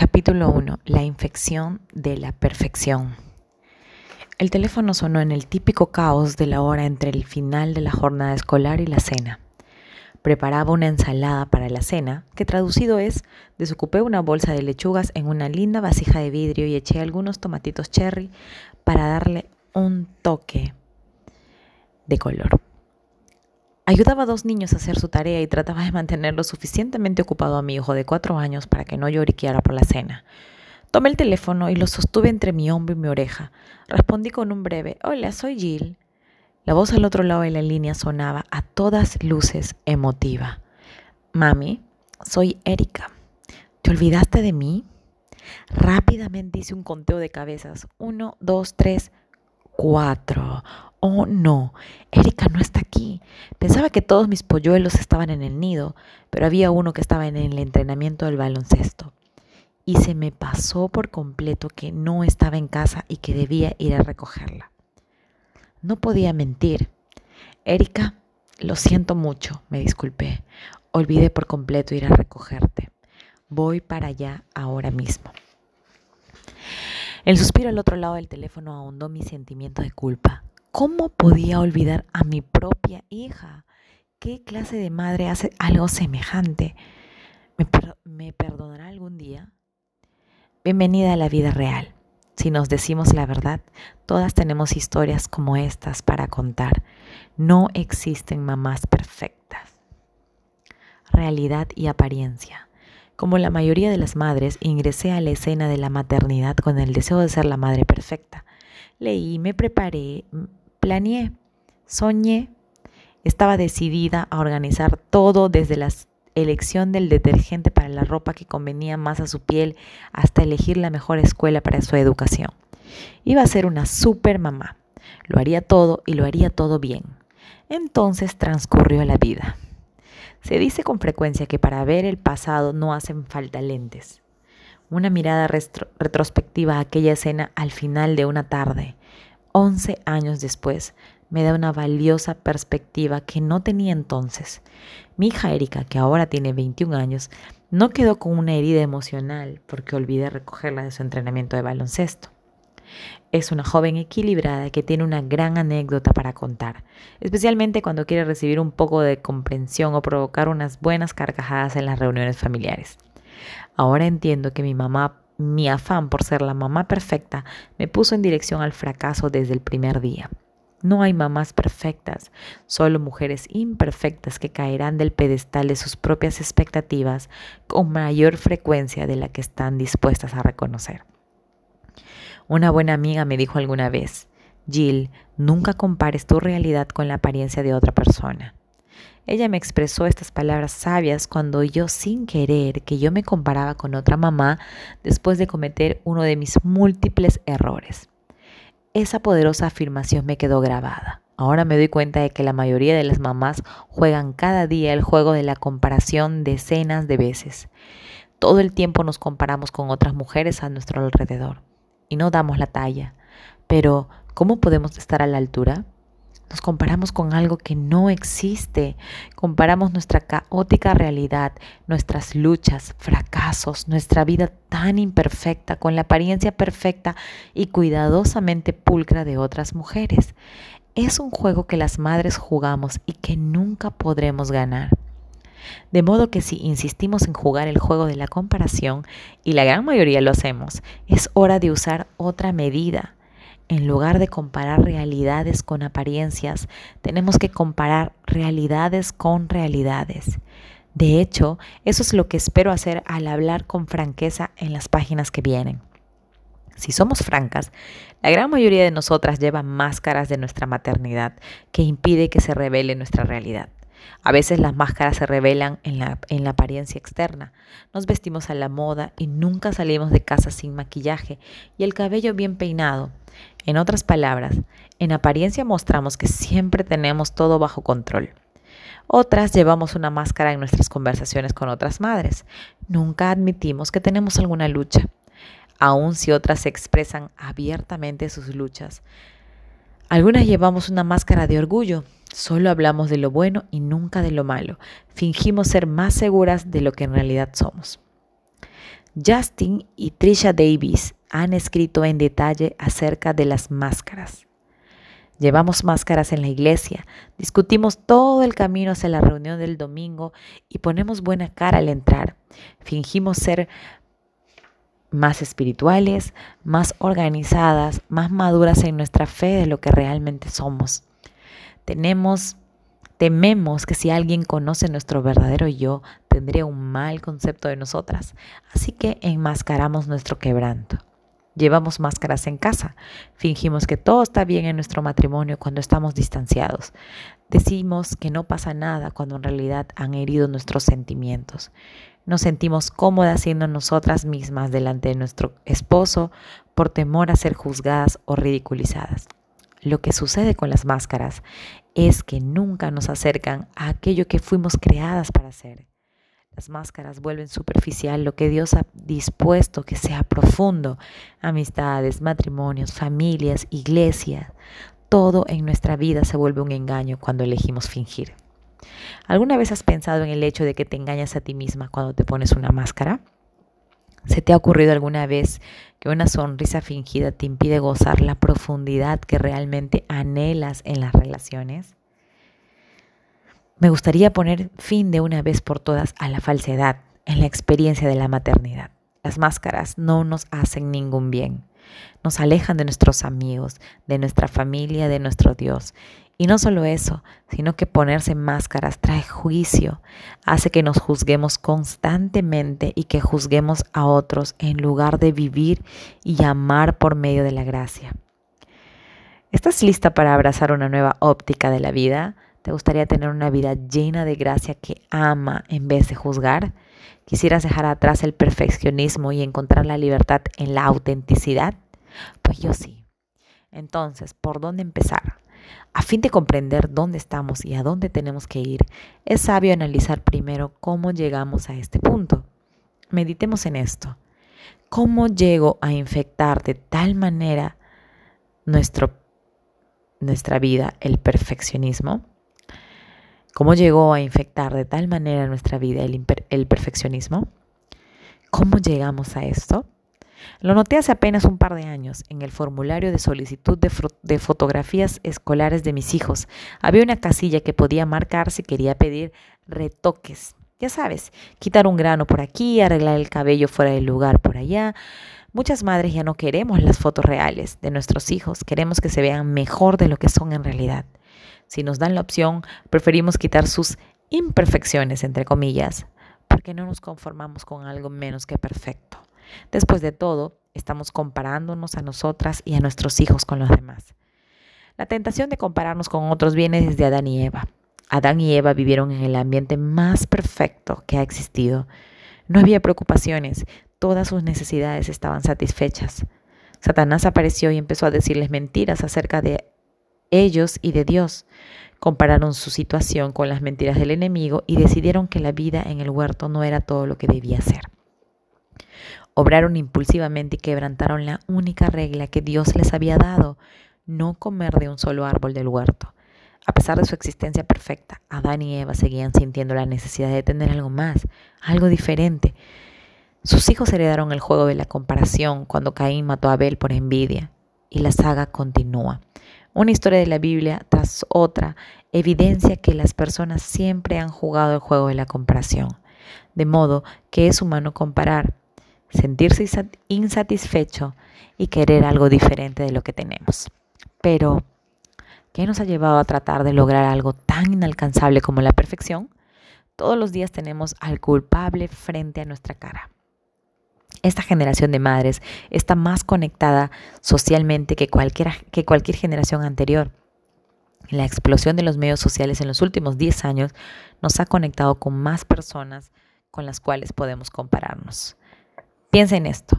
Capítulo 1. La infección de la perfección. El teléfono sonó en el típico caos de la hora entre el final de la jornada escolar y la cena. Preparaba una ensalada para la cena, que traducido es, desocupé una bolsa de lechugas en una linda vasija de vidrio y eché algunos tomatitos cherry para darle un toque de color. Ayudaba a dos niños a hacer su tarea y trataba de mantenerlo suficientemente ocupado a mi hijo de cuatro años para que no lloriqueara por la cena. Tomé el teléfono y lo sostuve entre mi hombro y mi oreja. Respondí con un breve Hola, soy Jill. La voz al otro lado de la línea sonaba a todas luces emotiva. Mami, soy Erika. ¿Te olvidaste de mí? Rápidamente hice un conteo de cabezas. Uno, dos, tres, cuatro. Oh no, Erika no está aquí. Pensaba que todos mis polluelos estaban en el nido, pero había uno que estaba en el entrenamiento del baloncesto. Y se me pasó por completo que no estaba en casa y que debía ir a recogerla. No podía mentir. Erika, lo siento mucho, me disculpé. Olvidé por completo ir a recogerte. Voy para allá ahora mismo. El suspiro al otro lado del teléfono ahondó mi sentimiento de culpa. ¿Cómo podía olvidar a mi propia hija? ¿Qué clase de madre hace algo semejante? ¿Me, perdonará algún día? Bienvenida a la vida real. Si nos decimos la verdad, todas tenemos historias como estas para contar. No existen mamás perfectas. Realidad y apariencia. Como la mayoría de las madres, ingresé a la escena de la maternidad con el deseo de ser la madre perfecta. Leí, me preparé, planeé, soñé, estaba decidida a organizar todo desde la elección del detergente para la ropa que convenía más a su piel hasta elegir la mejor escuela para su educación. Iba a ser una super mamá. Lo haría todo y lo haría todo bien. Entonces transcurrió la vida. Se dice con frecuencia que para ver el pasado no hacen falta lentes. Una mirada retrospectiva a aquella escena al final de una tarde, 11 años después, me da una valiosa perspectiva que no tenía entonces. Mi hija Erika, que ahora tiene 21 años, no quedó con una herida emocional porque olvidé recogerla de su entrenamiento de baloncesto. Es una joven equilibrada que tiene una gran anécdota para contar, especialmente cuando quiere recibir un poco de comprensión o provocar unas buenas carcajadas en las reuniones familiares. Ahora entiendo que mi mamá mi afán por ser la mamá perfecta me puso en dirección al fracaso desde el primer día. No hay mamás perfectas, solo mujeres imperfectas que caerán del pedestal de sus propias expectativas con mayor frecuencia de la que están dispuestas a reconocer. Una buena amiga me dijo alguna vez, Jill, nunca compares tu realidad con la apariencia de otra persona. Ella me expresó estas palabras sabias cuando yo sin querer que yo me comparaba con otra mamá después de cometer uno de mis múltiples errores. Esa poderosa afirmación me quedó grabada. Ahora me doy cuenta de que la mayoría de las mamás juegan cada día el juego de la comparación decenas de veces. Todo el tiempo nos comparamos con otras mujeres a nuestro alrededor y no damos la talla. Pero, ¿cómo podemos estar a la altura? Nos comparamos con algo que no existe. Comparamos nuestra caótica realidad, nuestras luchas, fracasos, nuestra vida tan imperfecta con la apariencia perfecta y cuidadosamente pulcra de otras mujeres. Es un juego que las madres jugamos y que nunca podremos ganar. De modo que si insistimos en jugar el juego de la comparación, y la gran mayoría lo hacemos, es hora de usar otra medida en lugar de comparar realidades con apariencias, tenemos que comparar realidades con realidades. De hecho, eso es lo que espero hacer al hablar con franqueza en las páginas que vienen. Si somos francas, la gran mayoría de nosotras lleva máscaras de nuestra maternidad que impide que se revele nuestra realidad. A veces las máscaras se revelan en la, en la, apariencia externa. Nos vestimos a la moda y nunca salimos de casa sin maquillaje y el cabello bien peinado. En otras palabras, en apariencia mostramos que siempre tenemos todo bajo control. Otras llevamos una máscara en nuestras conversaciones con otras madres. Nunca admitimos que tenemos alguna lucha, aun si otras expresan abiertamente sus luchas. Algunas llevamos una máscara de orgullo, solo hablamos de lo bueno y nunca de lo malo. Fingimos ser más seguras de lo que en realidad somos. Justin y Trisha Davis han escrito en detalle acerca de las máscaras. Llevamos máscaras en la iglesia, discutimos todo el camino hacia la reunión del domingo y ponemos buena cara al entrar. Fingimos ser más espirituales, más organizadas, más maduras en nuestra fe de lo que realmente somos. Tenemos tememos que si alguien conoce nuestro verdadero yo, tendría un mal concepto de nosotras, así que enmascaramos nuestro quebranto. Llevamos máscaras en casa, fingimos que todo está bien en nuestro matrimonio cuando estamos distanciados. Decimos que no pasa nada cuando en realidad han herido nuestros sentimientos. Nos sentimos cómodas siendo nosotras mismas delante de nuestro esposo por temor a ser juzgadas o ridiculizadas. Lo que sucede con las máscaras es que nunca nos acercan a aquello que fuimos creadas para ser. Las máscaras vuelven superficial lo que Dios ha dispuesto que sea profundo. Amistades, matrimonios, familias, iglesias. Todo en nuestra vida se vuelve un engaño cuando elegimos fingir. ¿Alguna vez has pensado en el hecho de que te engañas a ti misma cuando te pones una máscara? ¿Se te ha ocurrido alguna vez que una sonrisa fingida te impide gozar la profundidad que realmente anhelas en las relaciones? Me gustaría poner fin de una vez por todas a la falsedad en la experiencia de la maternidad. Las máscaras no nos hacen ningún bien. Nos alejan de nuestros amigos, de nuestra familia, de nuestro Dios. Y no solo eso, sino que ponerse máscaras trae juicio, hace que nos juzguemos constantemente y que juzguemos a otros en lugar de vivir y amar por medio de la gracia. ¿Estás lista para abrazar una nueva óptica de la vida? ¿Te gustaría tener una vida llena de gracia que ama en vez de juzgar? ¿Quisieras dejar atrás el perfeccionismo y encontrar la libertad en la autenticidad? Pues yo sí. Entonces, ¿por dónde empezar? A fin de comprender dónde estamos y a dónde tenemos que ir, es sabio analizar primero cómo llegamos a este punto. Meditemos en esto. ¿Cómo llego a infectar de tal manera nuestro, nuestra vida el perfeccionismo? ¿Cómo llegó a infectar de tal manera nuestra vida el, perfeccionismo? ¿Cómo llegamos a esto? Lo noté hace apenas un par de años en el formulario de solicitud de, fotografías escolares de mis hijos. Había una casilla que podía marcar si quería pedir retoques. Ya sabes, quitar un grano por aquí, arreglar el cabello fuera del lugar por allá. Muchas madres ya no queremos las fotos reales de nuestros hijos, queremos que se vean mejor de lo que son en realidad. Si nos dan la opción, preferimos quitar sus imperfecciones, entre comillas, porque no nos conformamos con algo menos que perfecto. Después de todo, estamos comparándonos a nosotras y a nuestros hijos con los demás. La tentación de compararnos con otros viene desde Adán y Eva. Adán y Eva vivieron en el ambiente más perfecto que ha existido. No había preocupaciones, todas sus necesidades estaban satisfechas. Satanás apareció y empezó a decirles mentiras acerca de ellos y de Dios. Compararon su situación con las mentiras del enemigo y decidieron que la vida en el huerto no era todo lo que debía ser. Obraron impulsivamente y quebrantaron la única regla que Dios les había dado, no comer de un solo árbol del huerto. A pesar de su existencia perfecta, Adán y Eva seguían sintiendo la necesidad de tener algo más, algo diferente. Sus hijos heredaron el juego de la comparación cuando Caín mató a Abel por envidia, y la saga continúa. Una historia de la Biblia tras otra evidencia que las personas siempre han jugado el juego de la comparación, de modo que es humano comparar, sentirse insatisfecho y querer algo diferente de lo que tenemos. Pero, ¿qué nos ha llevado a tratar de lograr algo tan inalcanzable como la perfección? Todos los días tenemos al culpable frente a nuestra cara. Esta generación de madres está más conectada socialmente que, que cualquier generación anterior. La explosión de los medios sociales en los últimos 10 años nos ha conectado con más personas con las cuales podemos compararnos. Piensa en esto.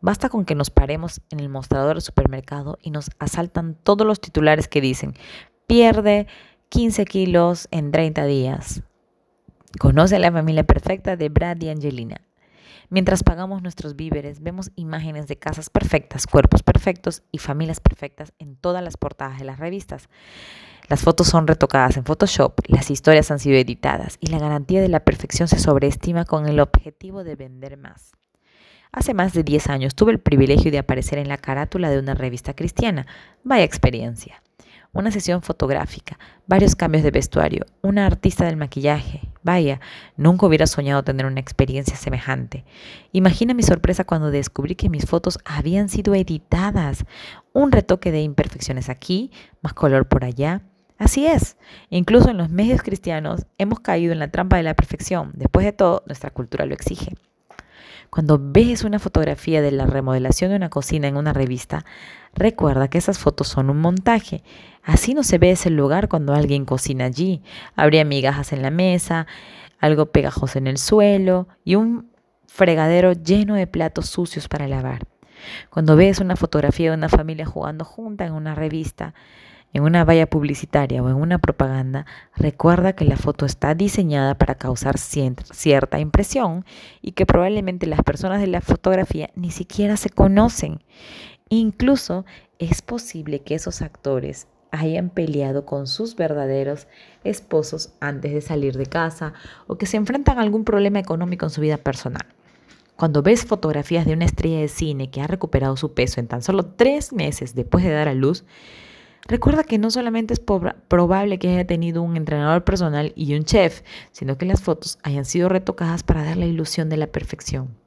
Basta con que nos paremos en el mostrador del supermercado y nos asaltan todos los titulares que dicen, pierde 15 kilos en 30 días. Conoce a la familia perfecta de Brad y Angelina. Mientras pagamos nuestros víveres, vemos imágenes de casas perfectas, cuerpos perfectos y familias perfectas en todas las portadas de las revistas. Las fotos son retocadas en Photoshop, las historias han sido editadas y la garantía de la perfección se sobreestima con el objetivo de vender más. Hace más de 10 años tuve el privilegio de aparecer en la carátula de una revista cristiana. Vaya experiencia. Una sesión fotográfica, varios cambios de vestuario, una artista del maquillaje. Vaya, nunca hubiera soñado tener una experiencia semejante. Imagina mi sorpresa cuando descubrí que mis fotos habían sido editadas. Un retoque de imperfecciones aquí, más color por allá. Así es, incluso en los medios cristianos hemos caído en la trampa de la perfección. Después de todo, nuestra cultura lo exige. Cuando ves una fotografía de la remodelación de una cocina en una revista, recuerda que esas fotos son un montaje. Así no se ve ese lugar cuando alguien cocina allí. Habría migajas en la mesa, algo pegajoso en el suelo y un fregadero lleno de platos sucios para lavar. Cuando ves una fotografía de una familia jugando junta en una revista, en una valla publicitaria o en una propaganda, recuerda que la foto está diseñada para causar cierta impresión y que probablemente las personas de la fotografía ni siquiera se conocen. Incluso es posible que esos actores hayan peleado con sus verdaderos esposos antes de salir de casa o que se enfrentan a algún problema económico en su vida personal. Cuando ves fotografías de una estrella de cine que ha recuperado su peso en tan solo tres meses después de dar a luz, Recuerda que no solamente es probable que haya tenido un entrenador personal y un chef, sino que las fotos hayan sido retocadas para dar la ilusión de la perfección.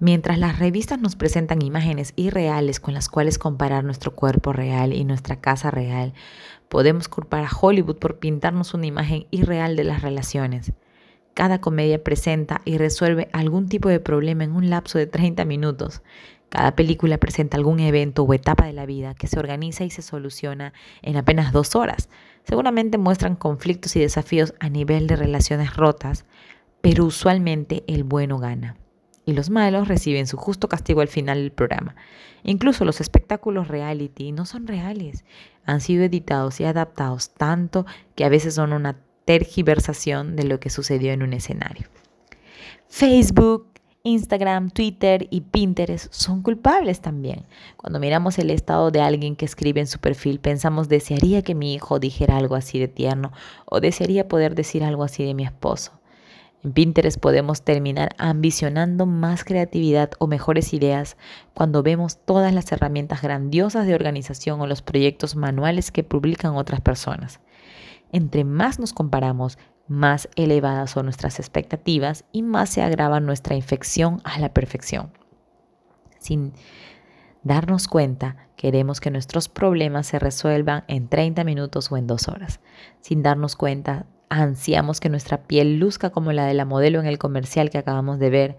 Mientras las revistas nos presentan imágenes irreales con las cuales comparar nuestro cuerpo real y nuestra casa real, podemos culpar a Hollywood por pintarnos una imagen irreal de las relaciones. Cada comedia presenta y resuelve algún tipo de problema en un lapso de 30 minutos. Cada película presenta algún evento o etapa de la vida que se organiza y se soluciona en apenas dos horas. Seguramente muestran conflictos y desafíos a nivel de relaciones rotas, pero usualmente el bueno gana. Y los malos reciben su justo castigo al final del programa. Incluso los espectáculos reality no son reales. Han sido editados y adaptados tanto que a veces son una tergiversación de lo que sucedió en un escenario. Facebook, Instagram, Twitter y Pinterest son culpables también. Cuando miramos el estado de alguien que escribe en su perfil, pensamos, desearía que mi hijo dijera algo así de tierno o desearía poder decir algo así de mi esposo. En Pinterest podemos terminar ambicionando más creatividad o mejores ideas cuando vemos todas las herramientas grandiosas de organización o los proyectos manuales que publican otras personas. Entre más nos comparamos, más elevadas son nuestras expectativas y más se agrava nuestra infección a la perfección. Sin darnos cuenta, queremos que nuestros problemas se resuelvan en 30 minutos o en dos horas. Sin darnos cuenta, ansiamos que nuestra piel luzca como la de la modelo en el comercial que acabamos de ver.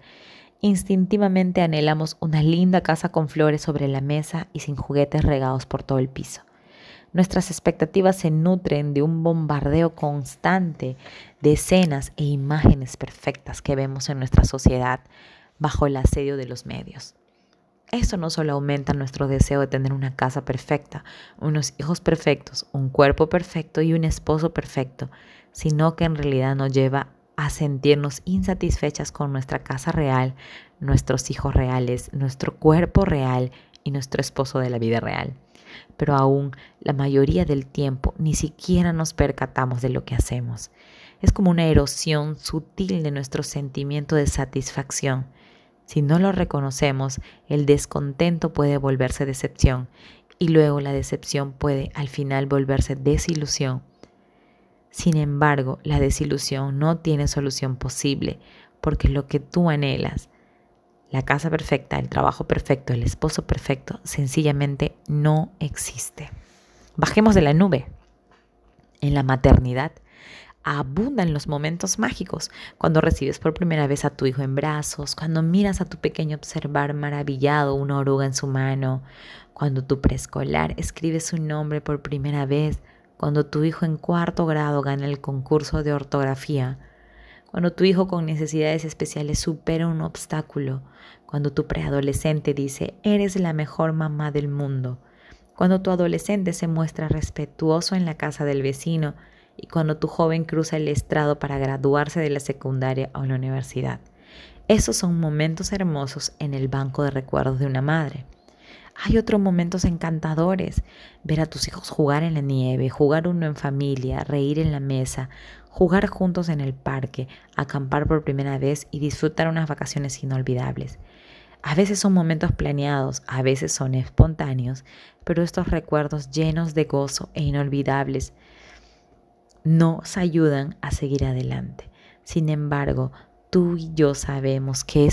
Instintivamente anhelamos una linda casa con flores sobre la mesa y sin juguetes regados por todo el piso. Nuestras expectativas se nutren de un bombardeo constante de escenas e imágenes perfectas que vemos en nuestra sociedad bajo el asedio de los medios. Eso no solo aumenta nuestro deseo de tener una casa perfecta, unos hijos perfectos, un cuerpo perfecto y un esposo perfecto, sino que en realidad nos lleva a sentirnos insatisfechas con nuestra casa real, nuestros hijos reales, nuestro cuerpo real y nuestro esposo de la vida real pero aún la mayoría del tiempo ni siquiera nos percatamos de lo que hacemos. Es como una erosión sutil de nuestro sentimiento de satisfacción. Si no lo reconocemos, el descontento puede volverse decepción y luego la decepción puede al final volverse desilusión. Sin embargo, la desilusión no tiene solución posible porque lo que tú anhelas, la casa perfecta, el trabajo perfecto, el esposo perfecto, sencillamente no existe. Bajemos de la nube. En la maternidad abundan los momentos mágicos, cuando recibes por primera vez a tu hijo en brazos, cuando miras a tu pequeño observar maravillado una oruga en su mano, cuando tu preescolar escribe su nombre por primera vez, cuando tu hijo en cuarto grado gana el concurso de ortografía, cuando tu hijo con necesidades especiales supera un obstáculo, cuando tu preadolescente dice, eres la mejor mamá del mundo, cuando tu adolescente se muestra respetuoso en la casa del vecino y cuando tu joven cruza el estrado para graduarse de la secundaria o la universidad. Esos son momentos hermosos en el banco de recuerdos de una madre. Hay otros momentos encantadores. Ver a tus hijos jugar en la nieve, jugar uno en familia, reír en la mesa, jugar juntos en el parque, acampar por primera vez y disfrutar unas vacaciones inolvidables. A veces son momentos planeados, a veces son espontáneos, pero estos recuerdos llenos de gozo e inolvidables nos ayudan a seguir adelante. Sin embargo, tú y yo sabemos que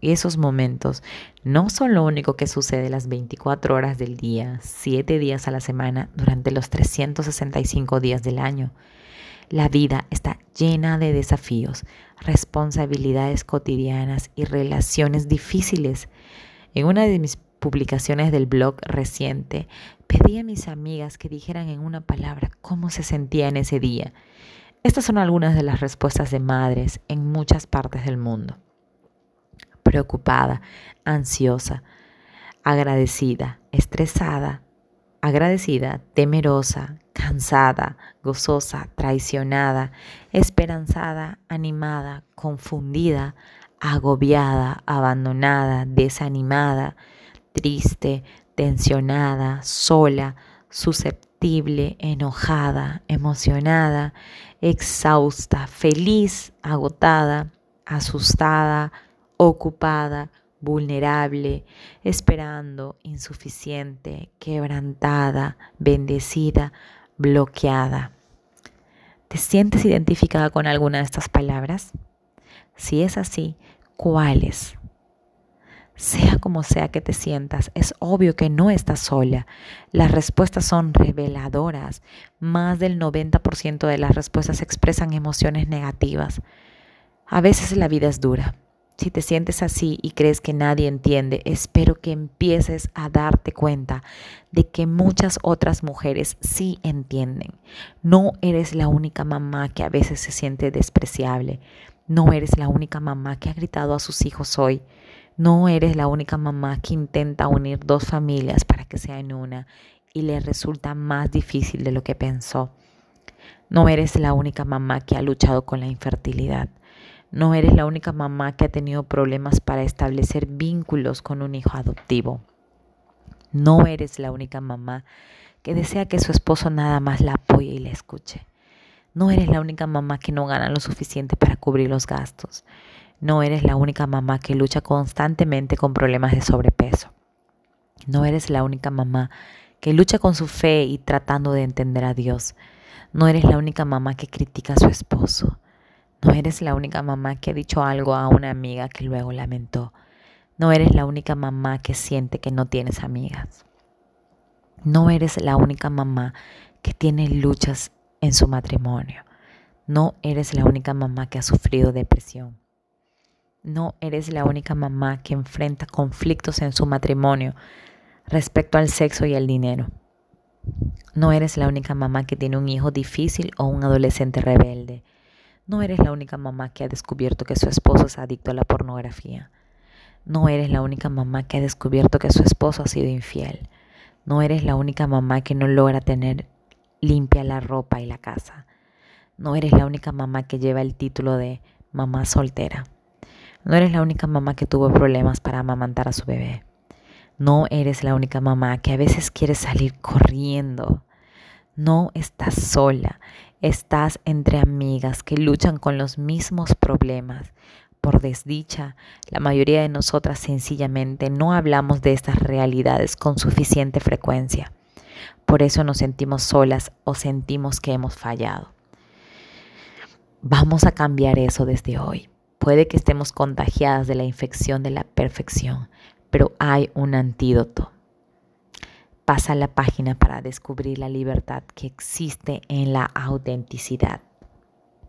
esos momentos no son lo único que sucede las 24 horas del día, 7 días a la semana, durante los 365 días del año. La vida está llena de desafíos, responsabilidades cotidianas y relaciones difíciles. En una de mis publicaciones del blog reciente, pedí a mis amigas que dijeran en una palabra cómo se sentían ese día. Estas son algunas de las respuestas de madres en muchas partes del mundo. Preocupada, ansiosa, agradecida, estresada, agradecida, temerosa, cansada, gozosa, traicionada, esperanzada, animada, confundida, agobiada, abandonada, desanimada, triste, tensionada, sola, susceptible, enojada, emocionada, exhausta, feliz, agotada, asustada, ocupada, vulnerable, esperando, insuficiente, quebrantada, bendecida, bloqueada. ¿Te sientes identificada con alguna de estas palabras? Si es así, ¿cuáles? Sea como sea que te sientas, es obvio que no estás sola. Las respuestas son reveladoras. Más del 90% de las respuestas expresan emociones negativas. A veces la vida es dura, si te sientes así y crees que nadie entiende, espero que empieces a darte cuenta de que muchas otras mujeres sí entienden. No eres la única mamá que a veces se siente despreciable. No eres la única mamá que ha gritado a sus hijos hoy. No eres la única mamá que intenta unir dos familias para que sean una y le resulta más difícil de lo que pensó. No eres la única mamá que ha luchado con la infertilidad. No eres la única mamá que ha tenido problemas para establecer vínculos con un hijo adoptivo. No eres la única mamá que desea que su esposo nada más la apoye y la escuche. No eres la única mamá que no gana lo suficiente para cubrir los gastos. No eres la única mamá que lucha constantemente con problemas de sobrepeso. No eres la única mamá que lucha con su fe y tratando de entender a Dios. No eres la única mamá que critica a su esposo. No eres la única mamá que ha dicho algo a una amiga que luego lamentó. No eres la única mamá que siente que no tienes amigas. No eres la única mamá que tiene luchas en su matrimonio. No eres la única mamá que ha sufrido depresión. No eres la única mamá que enfrenta conflictos en su matrimonio respecto al sexo y al dinero. No eres la única mamá que tiene un hijo difícil o un adolescente rebelde. No eres la única mamá que ha descubierto que su esposo es adicto a la pornografía. No eres la única mamá que ha descubierto que su esposo ha sido infiel. No eres la única mamá que no logra tener limpia la ropa y la casa. No eres la única mamá que lleva el título de mamá soltera. No eres la única mamá que tuvo problemas para amamantar a su bebé. No eres la única mamá que a veces quiere salir corriendo. No estás sola. Estás entre amigas que luchan con los mismos problemas. Por desdicha, la mayoría de nosotras sencillamente no hablamos de estas realidades con suficiente frecuencia. Por eso nos sentimos solas o sentimos que hemos fallado. Vamos a cambiar eso desde hoy. Puede que estemos contagiadas de la infección de la perfección, pero hay un antídoto. Pasa la página para descubrir la libertad que existe en la autenticidad.